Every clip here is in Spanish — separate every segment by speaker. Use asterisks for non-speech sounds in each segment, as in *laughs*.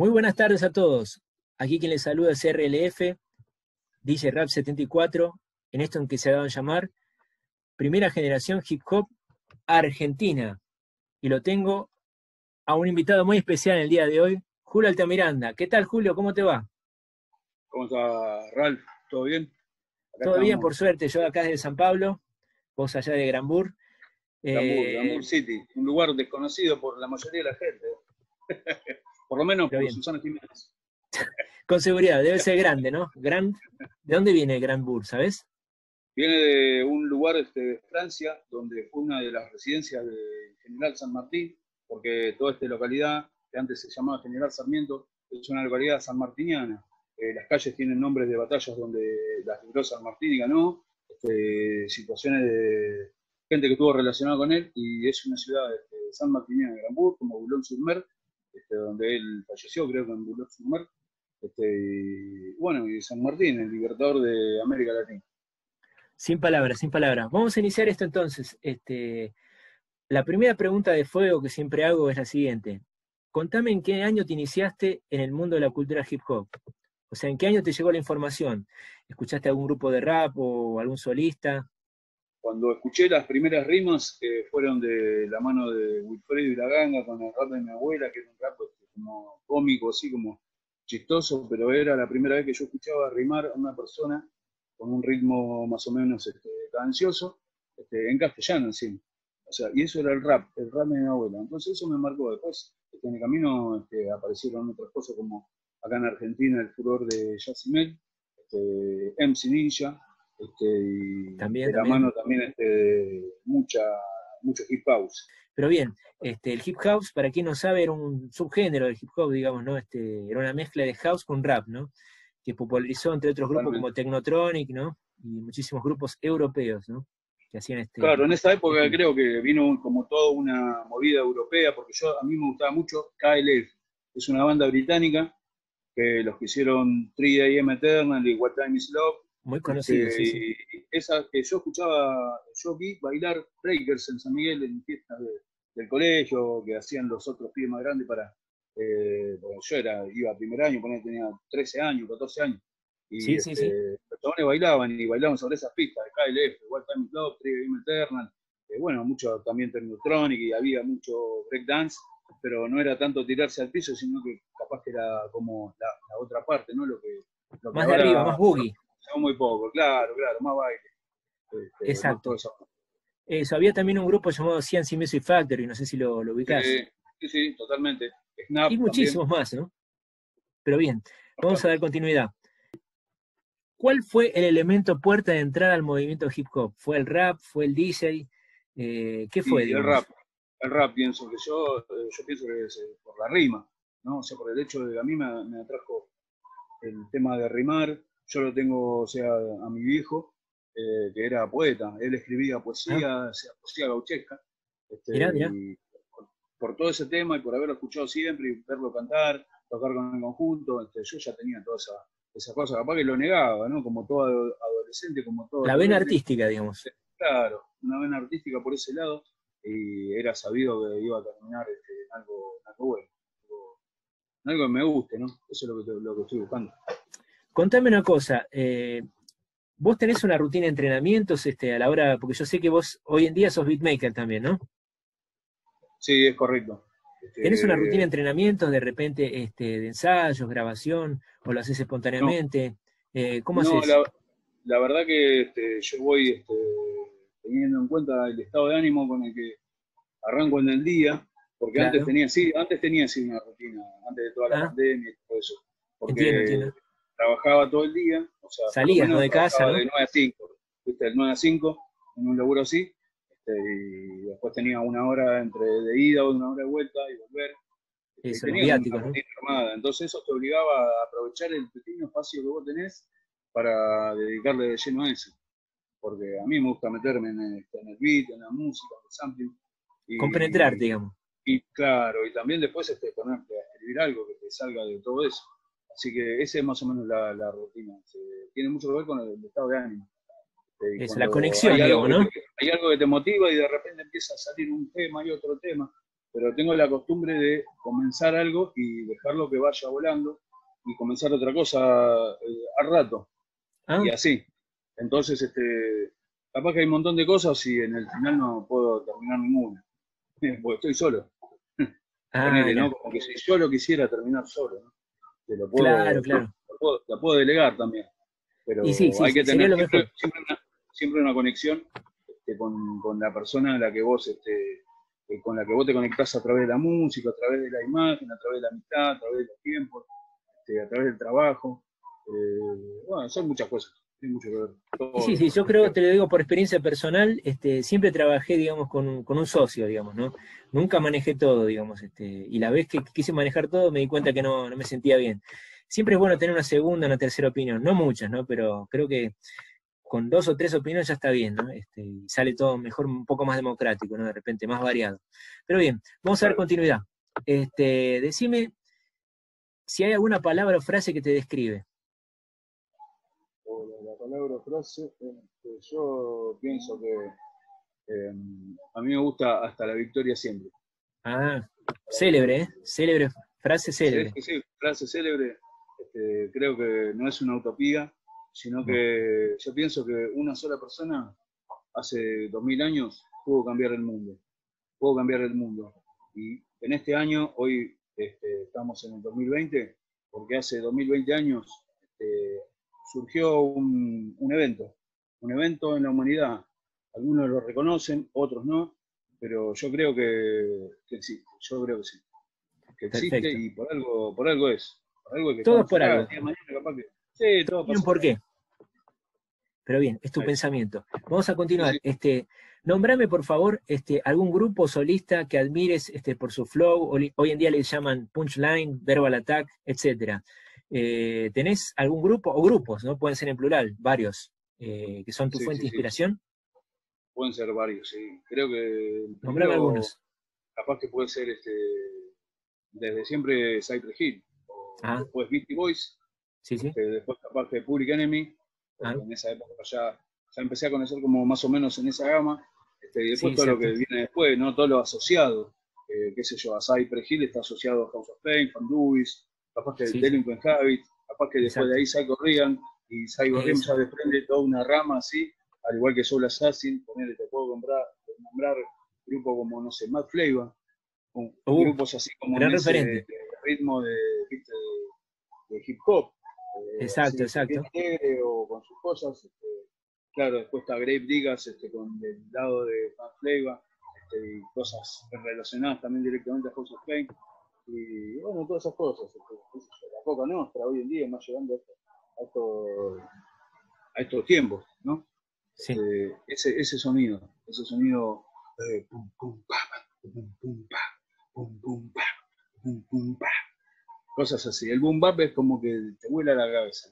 Speaker 1: Muy buenas tardes a todos. Aquí quien les saluda es RLF, DJ Rap 74, en esto en que se ha dado a llamar Primera Generación Hip Hop Argentina. Y lo tengo a un invitado muy especial en el día de hoy, Julio Altamiranda. ¿Qué tal, Julio? ¿Cómo te va?
Speaker 2: ¿Cómo está, Ralph? ¿Todo bien?
Speaker 1: Todo bien, por suerte. Yo acá desde San Pablo, vos allá de Granbur.
Speaker 2: Granbur, eh, City, un lugar desconocido por la mayoría de la gente. Por lo menos por Susana Jiménez. *laughs*
Speaker 1: Con seguridad, debe ser grande, ¿no? Grand, ¿De dónde viene Granbur, sabes?
Speaker 2: Viene de un lugar este, de Francia, donde fue una de las residencias del general San Martín, porque toda esta localidad, que antes se llamaba General Sarmiento, es una localidad sanmartiniana. Eh, las calles tienen nombres de batallas donde las libró San Martín y ganó, este, situaciones de gente que estuvo relacionada con él, y es una ciudad este, San Martiniana de Granbur, como Boulogne-sur-Mer, este, donde él falleció, creo que en Boulogne-sur-Mer. Este, bueno, y San Martín, el libertador de América Latina.
Speaker 1: Sin palabras, sin palabras. Vamos a iniciar esto entonces. Este, la primera pregunta de fuego que siempre hago es la siguiente. Contame en qué año te iniciaste en el mundo de la cultura hip hop. O sea, ¿en qué año te llegó la información? ¿Escuchaste algún grupo de rap o algún solista?
Speaker 2: Cuando escuché las primeras rimas, que fueron de la mano de Wilfredo y la ganga con el rap de mi abuela, que era un rap este, como cómico, así como chistoso, pero era la primera vez que yo escuchaba rimar a una persona con un ritmo más o menos este, cadencioso, este, en castellano sí. O sea, y eso era el rap, el rap de mi abuela. Entonces eso me marcó después. Este, en el camino este, aparecieron otras cosas como acá en Argentina el furor de Yacimel, este, MC Ninja, este, y
Speaker 1: también,
Speaker 2: de la mano también este, mucha, mucho hip house.
Speaker 1: Pero bien, este, el hip house, para quien no sabe, era un subgénero del hip hop, digamos, ¿no? Este, era una mezcla de house con rap, ¿no? que popularizó entre otros grupos como Technotronic, ¿no? Y muchísimos grupos europeos, ¿no? Que hacían este.
Speaker 2: Claro, en esa época creo que vino como toda una movida europea, porque yo a mí me gustaba mucho KLF, es una banda británica que los que hicieron 3AM Eternal y What Time Is Love.
Speaker 1: Muy conocidos.
Speaker 2: Este, sí, Esa que yo escuchaba, yo vi bailar breakers en San Miguel en fiestas del colegio, que hacían los otros pibes más grandes para eh, yo era, iba a primer año, tenía 13 años, 14 años. Y
Speaker 1: sí, sí,
Speaker 2: este, los chabones bailaban y bailaban sobre esas pistas de KLF, Wild Time Club, Trivium Eternal, eh, bueno, mucho también Technotronic y había mucho breakdance, pero no era tanto tirarse al piso, sino que capaz que era como la, otra parte, ¿no? Lo que,
Speaker 1: más de arriba, más boogie.
Speaker 2: Muy poco, claro, claro, más baile.
Speaker 1: Este, Exacto. Eso. había también un grupo llamado CNC Music Factory, no sé si lo, lo ubicás.
Speaker 2: Sí, sí, totalmente
Speaker 1: y muchísimos más, ¿no? Pero bien, vamos a dar continuidad. ¿Cuál fue el elemento puerta de entrada al movimiento hip hop? ¿Fue el rap? ¿Fue el DJ? Eh, ¿Qué fue?
Speaker 2: el rap. El rap, pienso que yo, eh, yo pienso que es eh, por la rima, ¿no? O sea, por el hecho de que a mí me, atrajo el tema de rimar. Yo lo tengo, o sea, a mi viejo, que era poeta. Él escribía poesía, ah. poesía gauchesca. Este, por todo ese tema y por haberlo escuchado siempre y verlo cantar, tocar con el conjunto, este, yo ya tenía toda esa, esa cosa, capaz que lo negaba, ¿no? Como todo adolescente, como todo...
Speaker 1: La vena artística, digamos.
Speaker 2: Claro, una vena artística por ese lado, y era sabido que iba a terminar este, en, algo, bueno, en algo que me guste, ¿no? Eso es lo que, lo que estoy buscando.
Speaker 1: Contame una cosa, eh, vos tenés una rutina de entrenamientos este, a la hora, porque yo sé que vos hoy en día sos beatmaker también, ¿no?
Speaker 2: Sí, es correcto.
Speaker 1: ¿Tienes una rutina de entrenamiento, de repente este, de ensayos, grabación, o lo haces espontáneamente? Eh, ¿Cómo haces?
Speaker 2: La, la, verdad que este, yo voy este, teniendo en cuenta el estado de ánimo con el que arranco en el día, porque antes tenía sí, antes tenía sí una rutina, antes de toda la ah. pandemia y todo eso. Porque trabajaba todo el día, o sea,
Speaker 1: salías ¿no? de casa, ¿no?
Speaker 2: De 9 a 5, ¿viste? De 9 a 5, en un laburo así, este, y después tenía una hora entre de ida o una hora de vuelta y volver.
Speaker 1: Eso, tenía
Speaker 2: Entonces eso te obligaba a aprovechar el pequeño espacio que vos tenés para dedicarle de lleno a eso. Porque a mí me gusta meterme en el, en el beat, en la música, en el sampling.
Speaker 1: Y, Compenetrar, digamos.
Speaker 2: Y claro, y también después este, ponerte a escribir algo que te salga de todo eso. Así que esa es más o menos la, la rutina. tiene mucho que ver con el estado de ánimo.
Speaker 1: Es la conexión, digamos, ¿no?
Speaker 2: hay algo que te motiva y de repente empieza a salir un tema y otro tema. pero tengo la costumbre de comenzar algo y dejarlo que vaya volando y comenzar otra cosa eh, al rato. Ah. Y así. Entonces, este, capaz que hay un montón de cosas y en el final no puedo terminar ninguna, *laughs* porque estoy solo. *laughs* Ah, Como que si yo lo quisiera terminar solo, ¿no? Te lo puedo, claro, claro. la puedo delegar también. Pero hay que tener siempre, una, conexión este, con, la persona a la que vos, este, eh, con la que vos te conectás a través de la música, a través de la imagen, a través de la amistad, a través de los tiempos, este, a través del trabajo. Eh, bueno, son muchas cosas.
Speaker 1: Sí, sí, yo creo, te lo digo por experiencia personal, este, siempre trabajé, digamos, con, un socio, digamos, ¿no? Nunca manejé todo, digamos, este, y la vez que quise manejar todo me di cuenta que no, me sentía bien. Siempre es bueno tener una segunda, una tercera opinión, no muchas, ¿no? Pero creo que con dos o tres opiniones ya está bien, ¿no? Este, y sale todo mejor, un poco más democrático, ¿no? De repente, más variado. Pero bien, vamos a ver continuidad. Este, decime si hay alguna palabra o frase que te describe
Speaker 2: palabra frase, este, yo pienso que em, a mí me gusta hasta la victoria siempre.
Speaker 1: Ah, célebre, ¿eh? Célebre, frase célebre.
Speaker 2: Sí, sí, frase célebre. Este, creo que no es una utopía, sino que yo pienso que una sola persona hace dos mil años pudo cambiar el mundo. Pudo cambiar el mundo. Y en este año, hoy este, estamos en el 2020, porque hace 2020 años este, surgió un, evento, un evento en la humanidad. Algunos lo reconocen, otros no, pero yo creo que, existe, yo creo que sí. Que existe y por algo, por algo es. Por algo
Speaker 1: que todo por algo. sí, todo por qué. Pero bien, es tu pensamiento. Vamos a continuar. Este, nombrame, por favor, este, algún grupo solista que admires este, por su flow. Hoy en día le llaman punchline, verbal attack, etcétera. Eh, ¿Tenés algún grupo o grupos, no pueden ser en plural, varios, eh, que son tu fuente de inspiración?
Speaker 2: Pueden ser varios, sí. Creo que.
Speaker 1: Nombrame algunos.
Speaker 2: Capaz que puede ser este, desde siempre Cypress Hill, ah. después Beastie Boys, sí, sí. Este, después capaz que Public Enemy, ah. en esa época ya, ya empecé a conocer como más o menos en esa gama, este, y después todo lo que viene después, ¿no? todo lo asociado, eh, qué sé yo, a Cypress Hill está asociado a House of Pain, Fan capaz que sí. Delinquent Habit, capaz que después de ahí Psycho Regan y Psycho Regan ya desprende toda una rama así, al igual que Soul Assassin, ponerle, te puedo nombrar, nombrar grupos como, no sé, Matt Flavor, uh, grupos así como en ese ritmo de, de, hip hop.
Speaker 1: Eh, exacto, exacto.
Speaker 2: O con sus cosas. Este, claro, después está Grave Diggers este, con el lado de Matt Flavor este, y cosas relacionadas también directamente a House of Pain. Y bueno, todas esas cosas. La coca nuestra hoy en día, más llegando a, a, estos tiempos, ¿no? Sí. Eh, ese, ese sonido, ese sonido eh, pum, pum, pa, pum, pum, pa, pum, pum, pa, pum, pum, pa. Cosas así. El boom bap es como que te vuela la cabeza.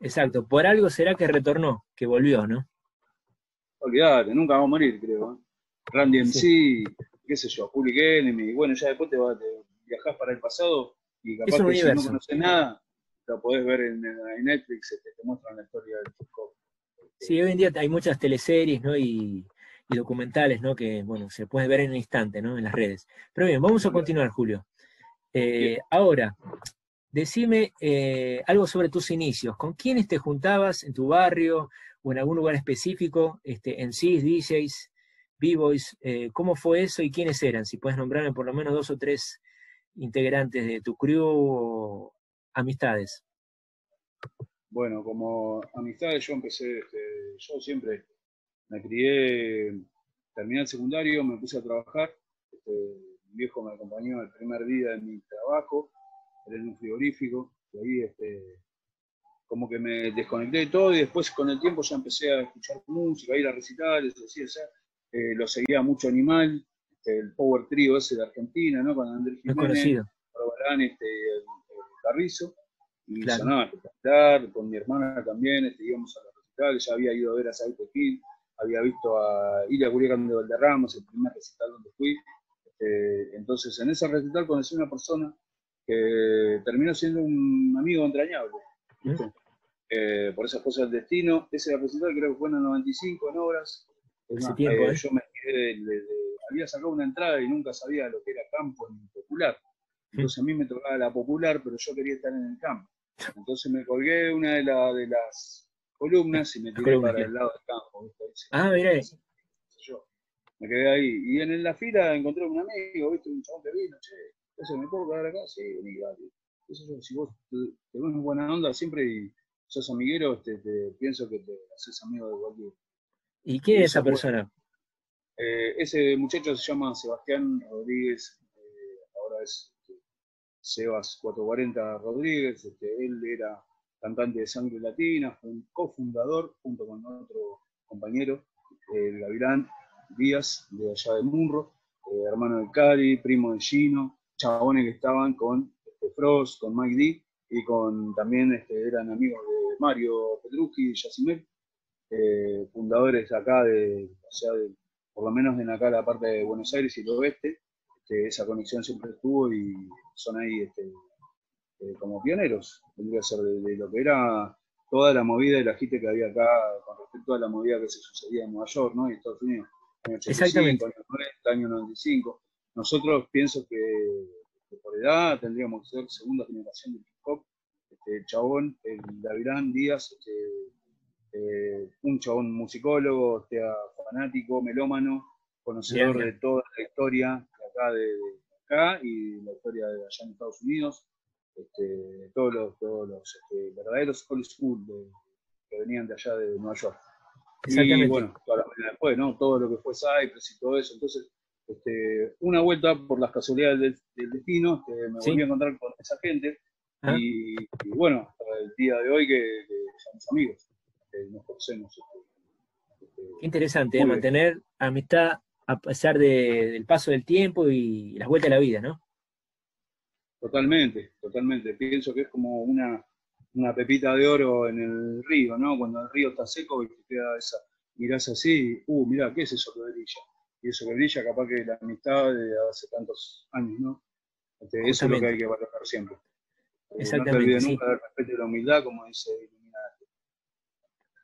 Speaker 1: Exacto. Por algo será que retornó, que volvió, ¿no?
Speaker 2: Olvídate, nunca va a morir, creo. ¿eh? Randy MC, qué sé yo, Public Enemy, bueno, ya después te va, te, viajás para el pasado y capaz que si no conoces nada, lo podés ver en, Netflix, este, te, muestran la historia del chico.
Speaker 1: Sí, hoy en día hay muchas teleseries ¿no? y, documentales ¿no? que bueno, se puede ver en un instante ¿no? en las redes. Pero bien, vamos a continuar, Julio. Eh, ahora, decime eh, algo sobre tus inicios. ¿Con quiénes te juntabas en tu barrio o en algún lugar específico? Este, en CIS, DJs, B-Boys, eh, ¿cómo fue eso y quiénes eran? Si puedes nombrarme por lo menos dos o tres integrantes de tu crew o amistades?
Speaker 2: Bueno, como amistades yo empecé, este, yo siempre me crié, terminé el secundario, me puse a trabajar, este, mi viejo me acompañó el primer día de mi trabajo, en un frigorífico, y ahí este, como que me desconecté de todo y después con el tiempo ya empecé a escuchar música, a ir a recitales, así, o sea, eh, lo seguía mucho Animal, el Power Trio ese de Argentina, ¿no? Con Andrés Jiménez, Barbarán, este, el, Carrizo, y claro. sonaba espectacular, con mi hermana también, este, íbamos a los recitales, ya había ido a ver a Saito Gil, había visto a Ilia Gurigan de Valderramos, el primer recital donde fui, este, entonces en ese recital conocí a una persona que terminó siendo un amigo entrañable, eh, por esas cosas del destino, ese recital creo que fue en el 95 en obras,
Speaker 1: tiempo,
Speaker 2: eh, ¿eh? yo me quedé de había sacado una entrada y nunca sabía lo que era campo ni popular. Entonces a mí me tocaba la popular, pero yo quería estar en el campo. Entonces me colgué una de, de las columnas y me tiré para el lado del campo.
Speaker 1: Ah, mira.
Speaker 2: Me quedé ahí. Y en la fila encontré un amigo, ¿viste? Un chabón que vino, che, eso me puedo quedar acá, sí, vení, dale. Eso si vos te, te ves buena onda siempre y sos amiguero, te, pienso que te haces amigo de cualquier.
Speaker 1: ¿Y quién es esa persona?
Speaker 2: Eh, ese muchacho se llama Sebastián Rodríguez, eh, ahora es este, Sebas 440 Rodríguez, este, él era cantante de Sangre Latina, fue un cofundador junto con otro compañero, el Gavilán Díaz, de allá de Munro, eh, hermano de Cari, primo de Gino, chabones que estaban con este, Frost, con Mike D y con también este, eran amigos de Mario Petrucci y Yacimel, fundadores acá de, o sea, de, por lo menos en acá la parte de Buenos Aires y el oeste, este, esa conexión siempre estuvo y son ahí este, eh, como pioneros, tendría que ser de, lo que era toda la movida y la gente que había acá con respecto a la movida que se sucedía en Nueva York ¿no? y Estados Unidos, año 85, año 90, año 95. Nosotros pienso que, por edad tendríamos que ser segunda generación de hip hop. Este, el chabón, el Davirán Díaz, este, eh, un chabón musicólogo, este, fanático, melómano, conocedor de toda la historia de acá, de, acá y la historia de allá en Estados Unidos. Este, todos los, todos los este, verdaderos old school que venían de allá de Nueva York. Y bueno, toda la después, ¿no? Todo lo que fue Cypress y todo eso. Entonces, este, una vuelta por las casualidades del, destino, este, me volví a encontrar con esa gente. Ah. Y, bueno, hasta el día de hoy que, somos amigos, que nos conocemos.
Speaker 1: Qué interesante, ¿eh? mantener amistad a pesar del paso del tiempo y las vueltas de la vida, ¿no?
Speaker 2: Totalmente, totalmente. Pienso que es como una, una pepita de oro en el río, ¿no? Cuando el río está seco y te queda esa, mirás así, uh, mirá, ¿qué es eso que brilla? Y eso que brilla, capaz que la amistad de hace tantos años, ¿no? Este, eso es lo que hay que valorar siempre.
Speaker 1: Exactamente.
Speaker 2: No te olvides nunca del respeto y la humildad, como dice Iluminati.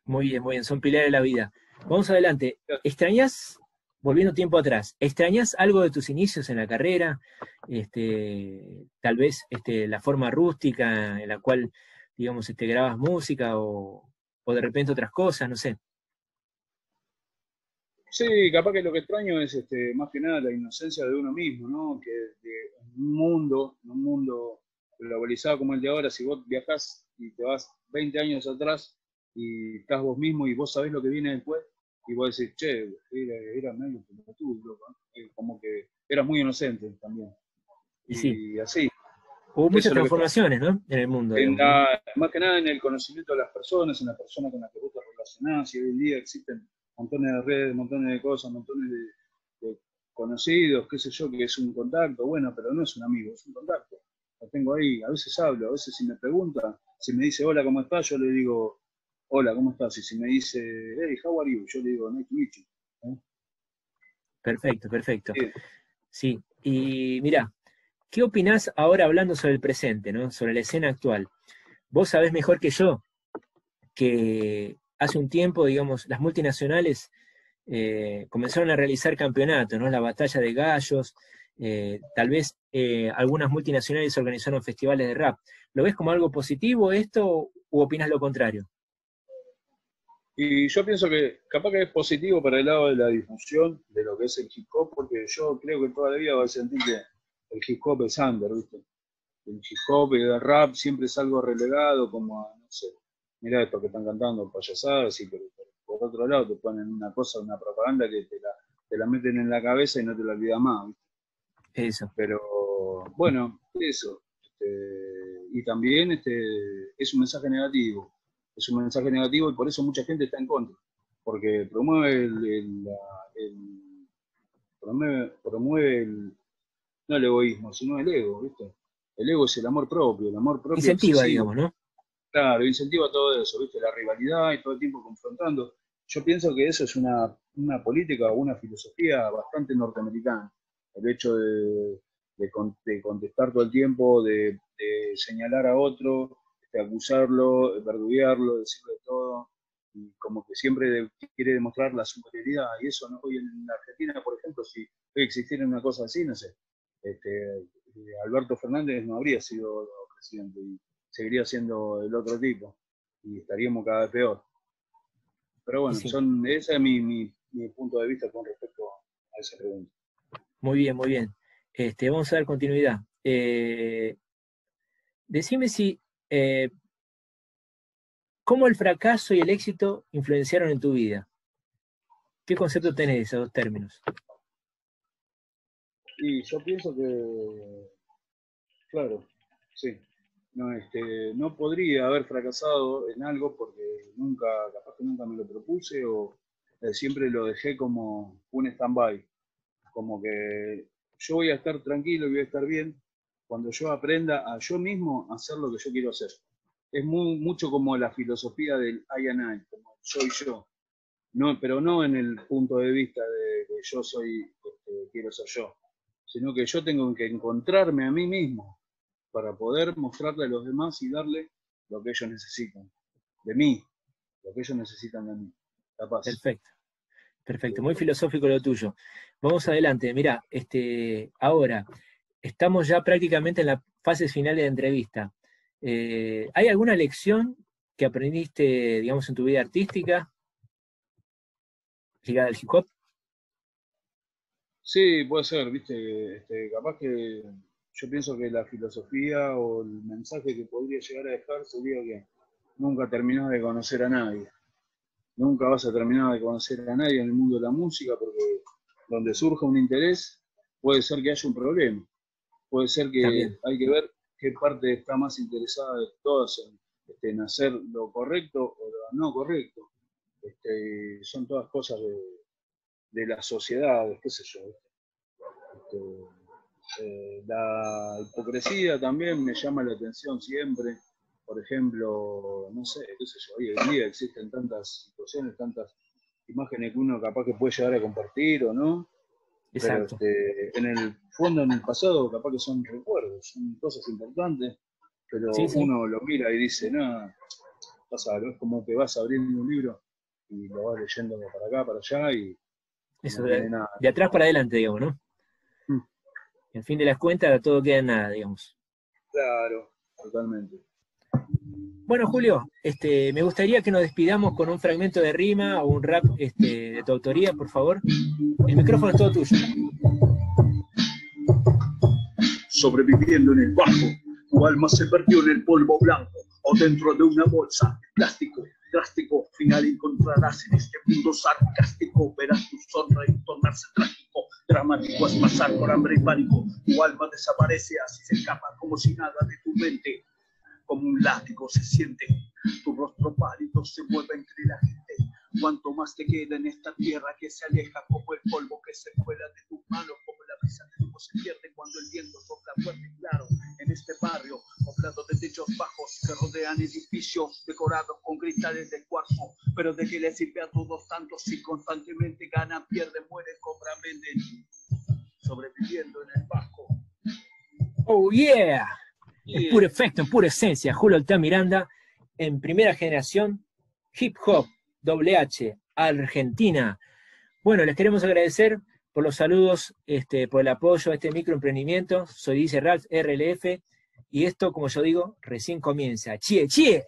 Speaker 1: Muy bien, muy bien, son pilares de la vida. Vamos adelante. ¿Extrañas volviendo tiempo atrás, ¿extrañas algo de tus inicios en la carrera? Este, tal vez este, la forma rústica en la cual, digamos, este, grabas música o, de repente otras cosas, no sé.
Speaker 2: Sí, capaz que lo que extraño es este, más que nada la inocencia de uno mismo, ¿no? Que en un mundo, en un mundo globalizado como el de ahora, si vos viajás y te vas 20 años atrás y estás vos mismo y vos sabés lo que viene después, y vos decís, che, era, era medio eh, como que eras muy inocente también. Y, sí. así.
Speaker 1: Hubo muchas transformaciones, ¿no? En el mundo.
Speaker 2: más que nada en el conocimiento de las personas, en las personas con las que vos te relacionás, y hoy en día existen montones de redes, montones de cosas, montones de, conocidos, qué sé yo, que es un contacto, bueno, pero no es un amigo, es un contacto. Lo tengo ahí, a veces hablo, a veces si me pregunta, si me dice hola, ¿cómo estás? Yo le digo, hola, ¿cómo estás? Y si me dice, hey, how are you? Yo le digo, nice to meet you. ¿eh?
Speaker 1: Perfecto, perfecto. Sí. y mira, ¿qué opinás ahora hablando sobre el presente, ¿no? sobre la escena actual? Vos sabés mejor que yo que hace un tiempo, digamos, las multinacionales eh, comenzaron a realizar campeonatos, ¿no? La batalla de gallos, eh, tal vez algunas multinacionales organizaron festivales de rap. ¿Lo ves como algo positivo esto u opinas lo contrario?
Speaker 2: Y yo pienso que capaz que es positivo para el lado de la difusión de lo que es el hip hop, porque yo creo que toda la vida va a sentir que el hip hop es under, ¿viste? El hip hop y el rap siempre es algo relegado, como, no sé, mira esto que están cantando payasadas, y pero, por otro lado te ponen una cosa, una propaganda que te la, te la meten en la cabeza y no te la olvidas más, ¿viste?
Speaker 1: Eso.
Speaker 2: Pero bueno, eso. Este, y también este, es un mensaje negativo es un mensaje negativo y por eso mucha gente está en contra, porque promueve el, promueve, el, no el egoísmo, sino el ego, ¿viste? El ego es el amor propio, el amor propio.
Speaker 1: Incentiva, digamos, ¿no?
Speaker 2: Claro, incentiva todo eso, ¿viste? La rivalidad y todo el tiempo confrontando. Yo pienso que eso es una, política o una filosofía bastante norteamericana. El hecho de, contestar todo el tiempo, de, de señalar a otro, acusarlo, verduguearlo, decirle todo. y como que siempre quiere demostrar la superioridad y eso, ¿no? Hoy en Argentina, por ejemplo, si hoy existiera una cosa así, no sé, este, eh, Alberto Fernández no habría sido presidente y seguiría siendo el otro tipo y estaríamos cada vez peor. Pero bueno, son, ese es mi, punto de vista con respecto a esa pregunta.
Speaker 1: Muy bien, muy bien. Este, vamos a dar continuidad. Eh, decime si eh, cómo el fracaso y el éxito influenciaron en tu vida. ¿Qué concepto tenés de esos dos términos?
Speaker 2: Y yo pienso que, claro, sí. No, este, no podría haber fracasado en algo porque nunca, capaz que nunca me lo propuse o eh, siempre lo dejé como un stand-by. Como que yo voy a estar tranquilo y voy a estar bien cuando yo aprenda a yo mismo hacer lo que yo quiero hacer. Es muy, mucho como la filosofía del I and I, como soy yo. No, pero no en el punto de vista de que yo soy, este, quiero ser yo, sino que yo tengo que encontrarme a mí mismo para poder mostrarle a los demás y darle lo que ellos necesitan, de mí, lo que ellos necesitan de mí.
Speaker 1: Perfecto. Perfecto, muy filosófico lo tuyo. Vamos adelante. Mira, este, ahora estamos ya prácticamente en la fase final de entrevista. Eh, ¿Hay alguna lección que aprendiste, digamos, en tu vida artística ligada al hip hop?
Speaker 2: Sí, puede ser, viste, este, capaz que yo pienso que la filosofía o el mensaje que podría llegar a dejar sería que nunca terminás de conocer a nadie. Nunca vas a terminar de conocer a nadie en el mundo de la música porque donde surja un interés puede ser que haya un problema. Puede ser que hay que ver qué parte está más interesada de todas en, hacer lo correcto o lo no correcto. Este, son todas cosas de, la sociedad, qué sé yo. Este, eh, la hipocresía también me llama la atención siempre. Por ejemplo, no sé, qué sé yo, hoy en día existen tantas situaciones, tantas imágenes que uno capaz que puede llegar a compartir o no. Exacto. Este, en el fondo, en el pasado, capaz que son recuerdos, son cosas importantes, pero uno lo mira y dice, no, pasa, es como que vas abriendo un libro y lo vas leyendo para acá, para allá y...
Speaker 1: Eso, de, de, atrás para adelante, digamos, ¿no? En fin de las cuentas, todo queda en nada, digamos.
Speaker 2: Claro, totalmente.
Speaker 1: Bueno, Julio, este, me gustaría que nos despidamos con un fragmento de rima o un rap este, de tu autoría, por favor. El micrófono es todo tuyo.
Speaker 3: Sobreviviendo en el bajo, tu alma se perdió en el polvo blanco o dentro de una bolsa de plástico drástico. Final encontrarás en este mundo sarcástico, verás tu sonrisa tornarse trágico Dramático es pasar por hambre y pánico. Tu alma desaparece, así se escapa como si nada de tu mente. Como un látigo se siente, tu rostro pálido se mueve entre la gente. Cuanto más te queda en esta tierra que se aleja como el polvo que se fuera de tus manos, como la brisa de tu se pierde cuando el viento sopla fuerte y claro en este barrio, poblado de techos bajos que rodean edificios decorados con cristales de cuarzo. Pero de qué le sirve a todos tantos si constantemente ganan, pierden, mueren, cobran, venden, sobreviviendo en el bajo.
Speaker 1: Oh yeah, en puro efecto, en pura esencia, Julio Alta Miranda, en primera generación, hip hop, doble H, Argentina. Bueno, les queremos agradecer por los saludos, este, por el apoyo a este microemprendimiento. Soy Dice RLF y esto, como yo digo, recién comienza. ¡Chie, chie!